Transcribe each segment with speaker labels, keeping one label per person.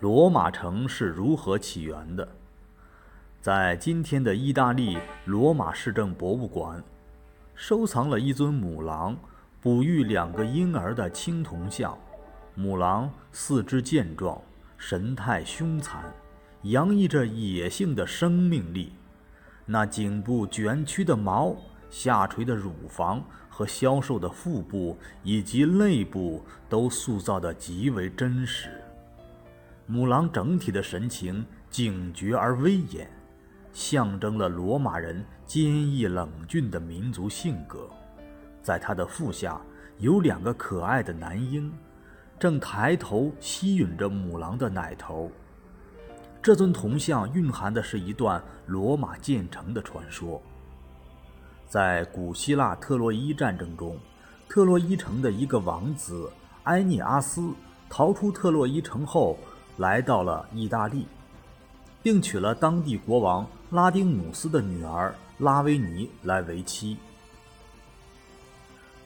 Speaker 1: 罗马城是如何起源的？在今天的意大利罗马市政博物馆，收藏了一尊母狼哺育两个婴儿的青铜像。母狼四肢健壮，神态凶残，洋溢着野性的生命力。那颈部卷曲的毛、下垂的乳房和消瘦的腹部以及肋部都塑造得极为真实。母狼整体的神情警觉而威严，象征了罗马人坚毅冷峻的民族性格。在它的腹下有两个可爱的男婴，正抬头吸吮着母狼的奶头。这尊铜像蕴含的是一段罗马建成的传说。在古希腊特洛伊战争中，特洛伊城的一个王子埃涅阿斯逃出特洛伊城后。来到了意大利，并娶了当地国王拉丁姆斯的女儿拉维尼来为妻。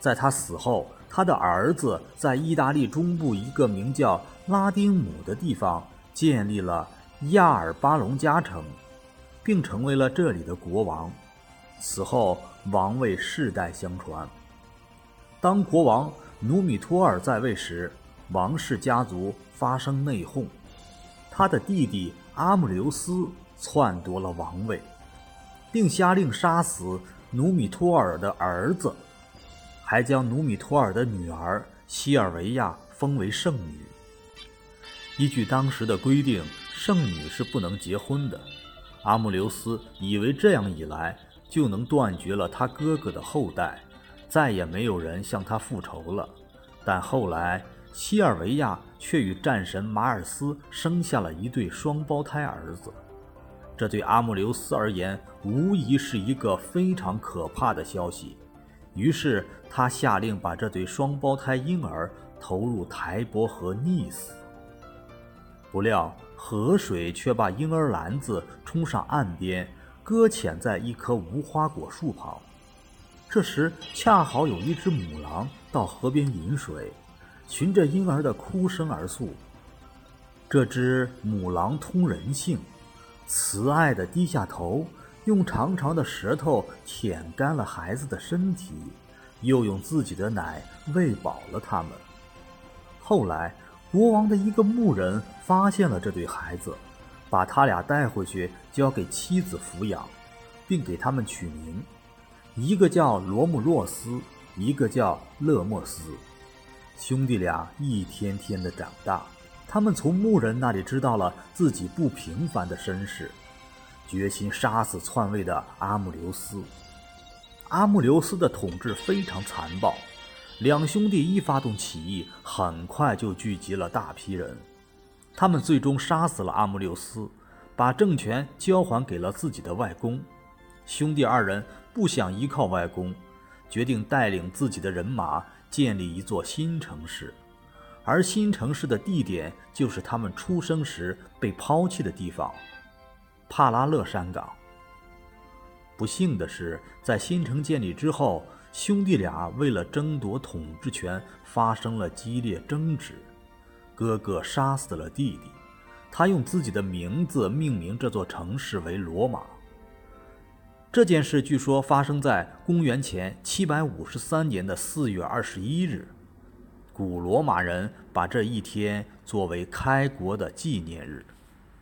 Speaker 1: 在他死后，他的儿子在意大利中部一个名叫拉丁姆的地方建立了亚尔巴隆加城，并成为了这里的国王。此后，王位世代相传。当国王努米托尔在位时，王室家族发生内讧。他的弟弟阿姆留斯篡夺了王位，并下令杀死努米托尔的儿子，还将努米托尔的女儿西尔维亚封为圣女。依据当时的规定，圣女是不能结婚的。阿姆留斯以为这样一来就能断绝了他哥哥的后代，再也没有人向他复仇了。但后来，西尔维亚却与战神马尔斯生下了一对双胞胎儿子，这对阿穆留斯而言无疑是一个非常可怕的消息。于是他下令把这对双胞胎婴儿投入台伯河溺死。不料河水却把婴儿篮子冲上岸边，搁浅在一棵无花果树旁。这时恰好有一只母狼到河边饮水。循着婴儿的哭声而诉。这只母狼通人性，慈爱地低下头，用长长的舌头舔干了孩子的身体，又用自己的奶喂饱了他们。后来，国王的一个牧人发现了这对孩子，把他俩带回去交给妻子抚养，并给他们取名，一个叫罗姆洛斯，一个叫勒莫斯。兄弟俩一天天的长大，他们从牧人那里知道了自己不平凡的身世，决心杀死篡位的阿姆留斯。阿姆留斯的统治非常残暴，两兄弟一发动起义，很快就聚集了大批人。他们最终杀死了阿姆留斯，把政权交还给了自己的外公。兄弟二人不想依靠外公，决定带领自己的人马。建立一座新城市，而新城市的地点就是他们出生时被抛弃的地方——帕拉勒山岗。不幸的是，在新城建立之后，兄弟俩为了争夺统治权发生了激烈争执。哥哥杀死了弟弟，他用自己的名字命名这座城市为罗马。这件事据说发生在公元前七百五十三年的四月二十一日，古罗马人把这一天作为开国的纪念日。